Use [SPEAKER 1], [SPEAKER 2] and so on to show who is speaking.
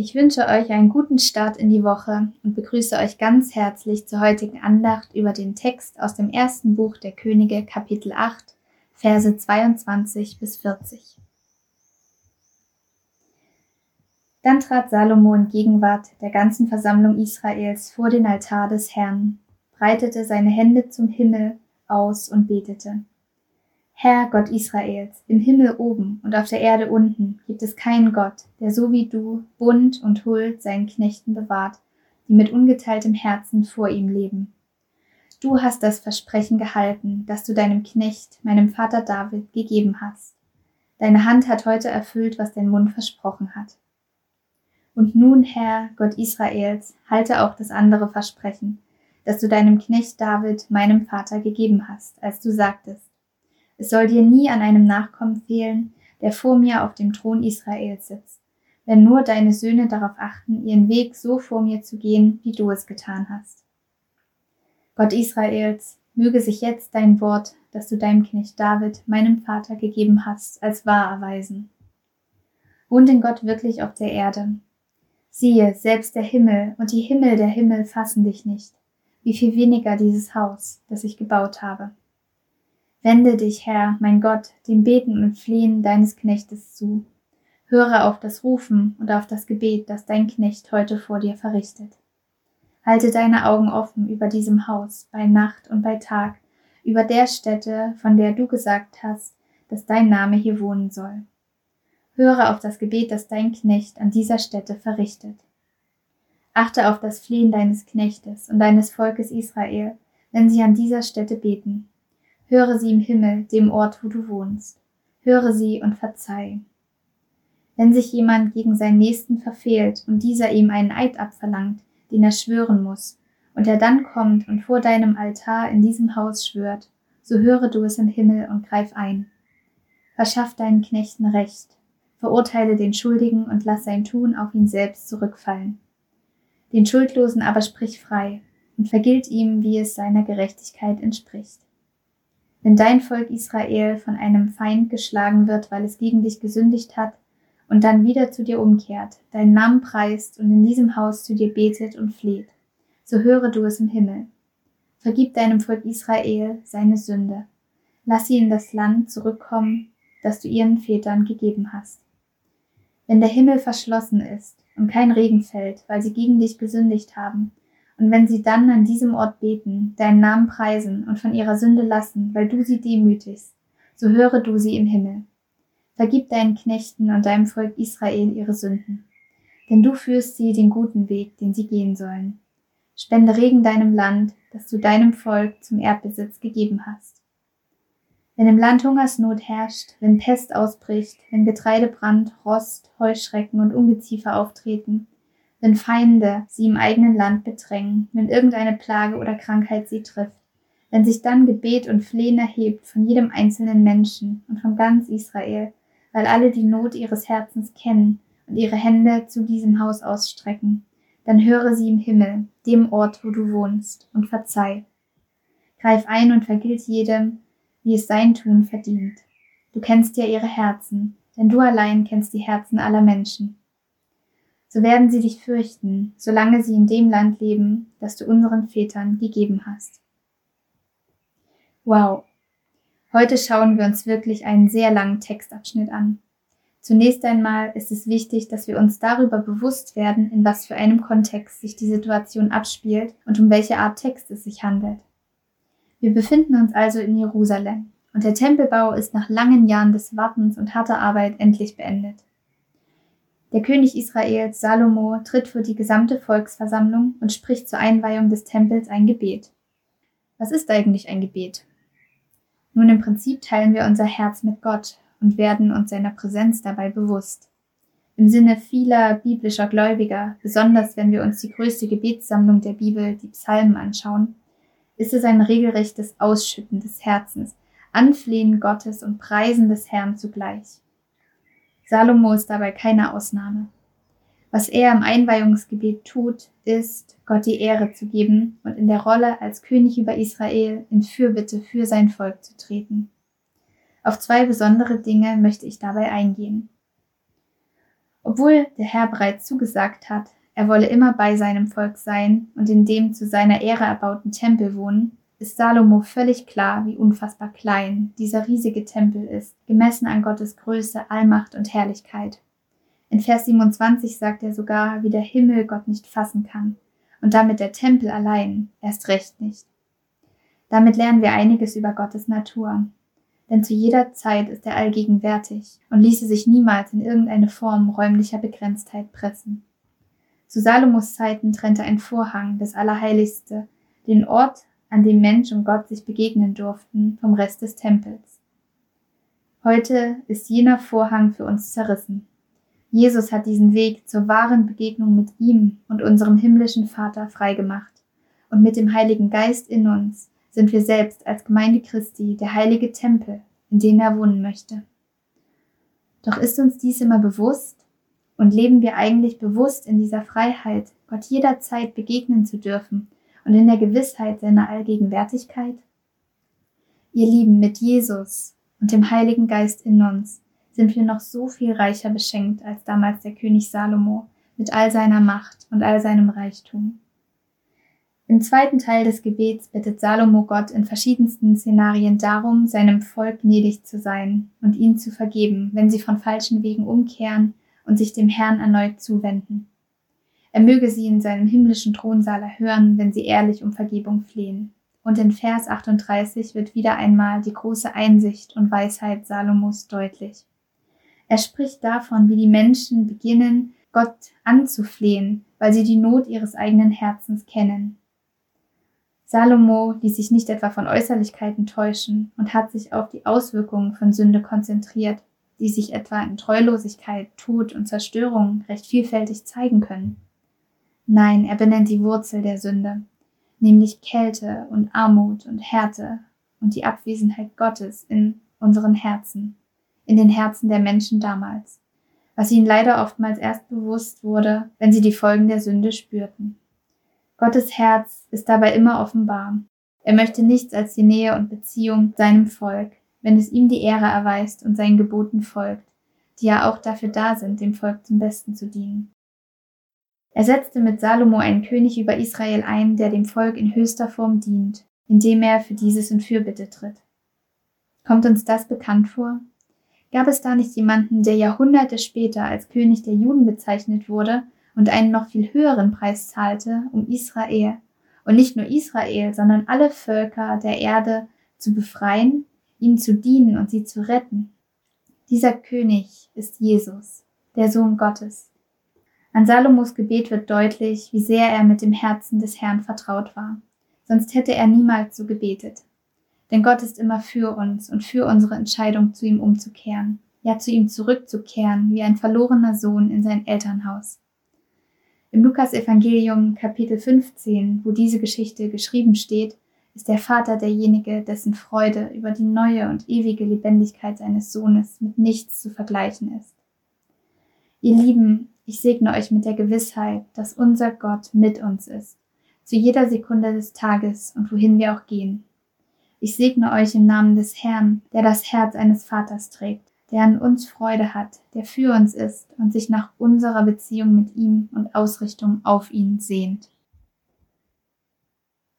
[SPEAKER 1] Ich wünsche euch einen guten Start in die Woche und begrüße euch ganz herzlich zur heutigen Andacht über den Text aus dem ersten Buch der Könige, Kapitel 8, Verse 22 bis 40. Dann trat Salomo in Gegenwart der ganzen Versammlung Israels vor den Altar des Herrn, breitete seine Hände zum Himmel aus und betete. Herr Gott Israels, im Himmel oben und auf der Erde unten gibt es keinen Gott, der so wie du Bund und Huld seinen Knechten bewahrt, die mit ungeteiltem Herzen vor ihm leben. Du hast das Versprechen gehalten, das du deinem Knecht, meinem Vater David, gegeben hast. Deine Hand hat heute erfüllt, was dein Mund versprochen hat. Und nun, Herr, Gott Israels, halte auch das andere Versprechen, das du deinem Knecht David, meinem Vater, gegeben hast, als du sagtest, es soll dir nie an einem Nachkommen fehlen, der vor mir auf dem Thron Israels sitzt, wenn nur deine Söhne darauf achten, ihren Weg so vor mir zu gehen, wie du es getan hast. Gott Israels, möge sich jetzt dein Wort, das du deinem Knecht David, meinem Vater, gegeben hast, als wahr erweisen. Wohnt denn Gott wirklich auf der Erde? Siehe, selbst der Himmel und die Himmel der Himmel fassen dich nicht, wie viel weniger dieses Haus, das ich gebaut habe. Wende dich, Herr, mein Gott, dem Beten und Flehen deines Knechtes zu. Höre auf das Rufen und auf das Gebet, das dein Knecht heute vor dir verrichtet. Halte deine Augen offen über diesem Haus, bei Nacht und bei Tag, über der Stätte, von der du gesagt hast, dass dein Name hier wohnen soll. Höre auf das Gebet, das dein Knecht an dieser Stätte verrichtet. Achte auf das Flehen deines Knechtes und deines Volkes Israel, wenn sie an dieser Stätte beten Höre sie im Himmel, dem Ort, wo du wohnst. Höre sie und verzeih. Wenn sich jemand gegen seinen Nächsten verfehlt und dieser ihm einen Eid abverlangt, den er schwören muss, und er dann kommt und vor deinem Altar in diesem Haus schwört, so höre du es im Himmel und greif ein. Verschaff deinen Knechten Recht, verurteile den Schuldigen und lass sein Tun auf ihn selbst zurückfallen. Den Schuldlosen aber sprich frei und vergilt ihm, wie es seiner Gerechtigkeit entspricht. Wenn dein Volk Israel von einem Feind geschlagen wird, weil es gegen dich gesündigt hat, und dann wieder zu dir umkehrt, deinen Namen preist und in diesem Haus zu dir betet und fleht, so höre du es im Himmel. Vergib deinem Volk Israel seine Sünde. Lass sie in das Land zurückkommen, das du ihren Vätern gegeben hast. Wenn der Himmel verschlossen ist und kein Regen fällt, weil sie gegen dich gesündigt haben, und wenn sie dann an diesem Ort beten, deinen Namen preisen und von ihrer Sünde lassen, weil du sie demütigst, so höre du sie im Himmel. Vergib deinen Knechten und deinem Volk Israel ihre Sünden. Denn du führst sie den guten Weg, den sie gehen sollen. Spende Regen deinem Land, das du deinem Volk zum Erdbesitz gegeben hast. Wenn im Land Hungersnot herrscht, wenn Pest ausbricht, wenn Getreidebrand, Rost, Heuschrecken und Ungeziefer auftreten, wenn Feinde sie im eigenen Land bedrängen, wenn irgendeine Plage oder Krankheit sie trifft, wenn sich dann Gebet und Flehen erhebt von jedem einzelnen Menschen und von ganz Israel, weil alle die Not ihres Herzens kennen und ihre Hände zu diesem Haus ausstrecken, dann höre sie im Himmel, dem Ort, wo du wohnst, und verzeih. Greif ein und vergilt jedem, wie es sein Tun verdient. Du kennst ja ihre Herzen, denn du allein kennst die Herzen aller Menschen so werden sie dich fürchten, solange sie in dem Land leben, das du unseren Vätern gegeben hast. Wow. Heute schauen wir uns wirklich einen sehr langen Textabschnitt an. Zunächst einmal ist es wichtig, dass wir uns darüber bewusst werden, in was für einem Kontext sich die Situation abspielt und um welche Art Text es sich handelt. Wir befinden uns also in Jerusalem und der Tempelbau ist nach langen Jahren des Wartens und harter Arbeit endlich beendet. Der König Israels Salomo tritt vor die gesamte Volksversammlung und spricht zur Einweihung des Tempels ein Gebet. Was ist eigentlich ein Gebet? Nun im Prinzip teilen wir unser Herz mit Gott und werden uns seiner Präsenz dabei bewusst. Im Sinne vieler biblischer Gläubiger, besonders wenn wir uns die größte Gebetssammlung der Bibel, die Psalmen, anschauen, ist es ein regelrechtes Ausschütten des Herzens, Anflehen Gottes und Preisen des Herrn zugleich. Salomo ist dabei keine Ausnahme. Was er im Einweihungsgebet tut, ist, Gott die Ehre zu geben und in der Rolle als König über Israel in Fürbitte für sein Volk zu treten. Auf zwei besondere Dinge möchte ich dabei eingehen. Obwohl der Herr bereits zugesagt hat, er wolle immer bei seinem Volk sein und in dem zu seiner Ehre erbauten Tempel wohnen, ist Salomo völlig klar, wie unfassbar klein dieser riesige Tempel ist, gemessen an Gottes Größe, Allmacht und Herrlichkeit. In Vers 27 sagt er sogar, wie der Himmel Gott nicht fassen kann und damit der Tempel allein erst recht nicht. Damit lernen wir einiges über Gottes Natur. Denn zu jeder Zeit ist er allgegenwärtig und ließe sich niemals in irgendeine Form räumlicher Begrenztheit pressen. Zu Salomos Zeiten trennte ein Vorhang, das Allerheiligste, den Ort, an dem Mensch und Gott sich begegnen durften, vom Rest des Tempels. Heute ist jener Vorhang für uns zerrissen. Jesus hat diesen Weg zur wahren Begegnung mit ihm und unserem himmlischen Vater freigemacht. Und mit dem Heiligen Geist in uns sind wir selbst als Gemeinde Christi der heilige Tempel, in dem er wohnen möchte. Doch ist uns dies immer bewusst und leben wir eigentlich bewusst in dieser Freiheit, Gott jederzeit begegnen zu dürfen und in der Gewissheit seiner Allgegenwärtigkeit? Ihr Lieben, mit Jesus und dem Heiligen Geist in uns sind wir noch so viel reicher beschenkt als damals der König Salomo mit all seiner Macht und all seinem Reichtum. Im zweiten Teil des Gebets bittet Salomo Gott in verschiedensten Szenarien darum, seinem Volk gnädig zu sein und ihnen zu vergeben, wenn sie von falschen Wegen umkehren und sich dem Herrn erneut zuwenden. Er möge sie in seinem himmlischen Thronsaal erhören, wenn sie ehrlich um Vergebung flehen. Und in Vers 38 wird wieder einmal die große Einsicht und Weisheit Salomos deutlich. Er spricht davon, wie die Menschen beginnen, Gott anzuflehen, weil sie die Not ihres eigenen Herzens kennen. Salomo ließ sich nicht etwa von Äußerlichkeiten täuschen und hat sich auf die Auswirkungen von Sünde konzentriert, die sich etwa in Treulosigkeit, Tod und Zerstörung recht vielfältig zeigen können. Nein, er benennt die Wurzel der Sünde, nämlich Kälte und Armut und Härte und die Abwesenheit Gottes in unseren Herzen, in den Herzen der Menschen damals, was ihnen leider oftmals erst bewusst wurde, wenn sie die Folgen der Sünde spürten. Gottes Herz ist dabei immer offenbar. Er möchte nichts als die Nähe und Beziehung seinem Volk, wenn es ihm die Ehre erweist und seinen Geboten folgt, die ja auch dafür da sind, dem Volk zum Besten zu dienen. Er setzte mit Salomo einen König über Israel ein, der dem Volk in höchster Form dient, indem er für dieses in Fürbitte tritt. Kommt uns das bekannt vor? Gab es da nicht jemanden, der Jahrhunderte später als König der Juden bezeichnet wurde und einen noch viel höheren Preis zahlte, um Israel, und nicht nur Israel, sondern alle Völker der Erde zu befreien ihnen zu dienen und sie zu retten. Dieser König ist Jesus, der Sohn Gottes. An Salomos Gebet wird deutlich, wie sehr er mit dem Herzen des Herrn vertraut war. Sonst hätte er niemals so gebetet. Denn Gott ist immer für uns und für unsere Entscheidung, zu ihm umzukehren, ja zu ihm zurückzukehren, wie ein verlorener Sohn in sein Elternhaus. Im Lukas Evangelium Kapitel 15, wo diese Geschichte geschrieben steht, ist der Vater derjenige, dessen Freude über die neue und ewige Lebendigkeit seines Sohnes mit nichts zu vergleichen ist. Ihr Lieben, ich segne euch mit der Gewissheit, dass unser Gott mit uns ist, zu jeder Sekunde des Tages und wohin wir auch gehen. Ich segne euch im Namen des Herrn, der das Herz eines Vaters trägt, der an uns Freude hat, der für uns ist und sich nach unserer Beziehung mit ihm und Ausrichtung auf ihn sehnt.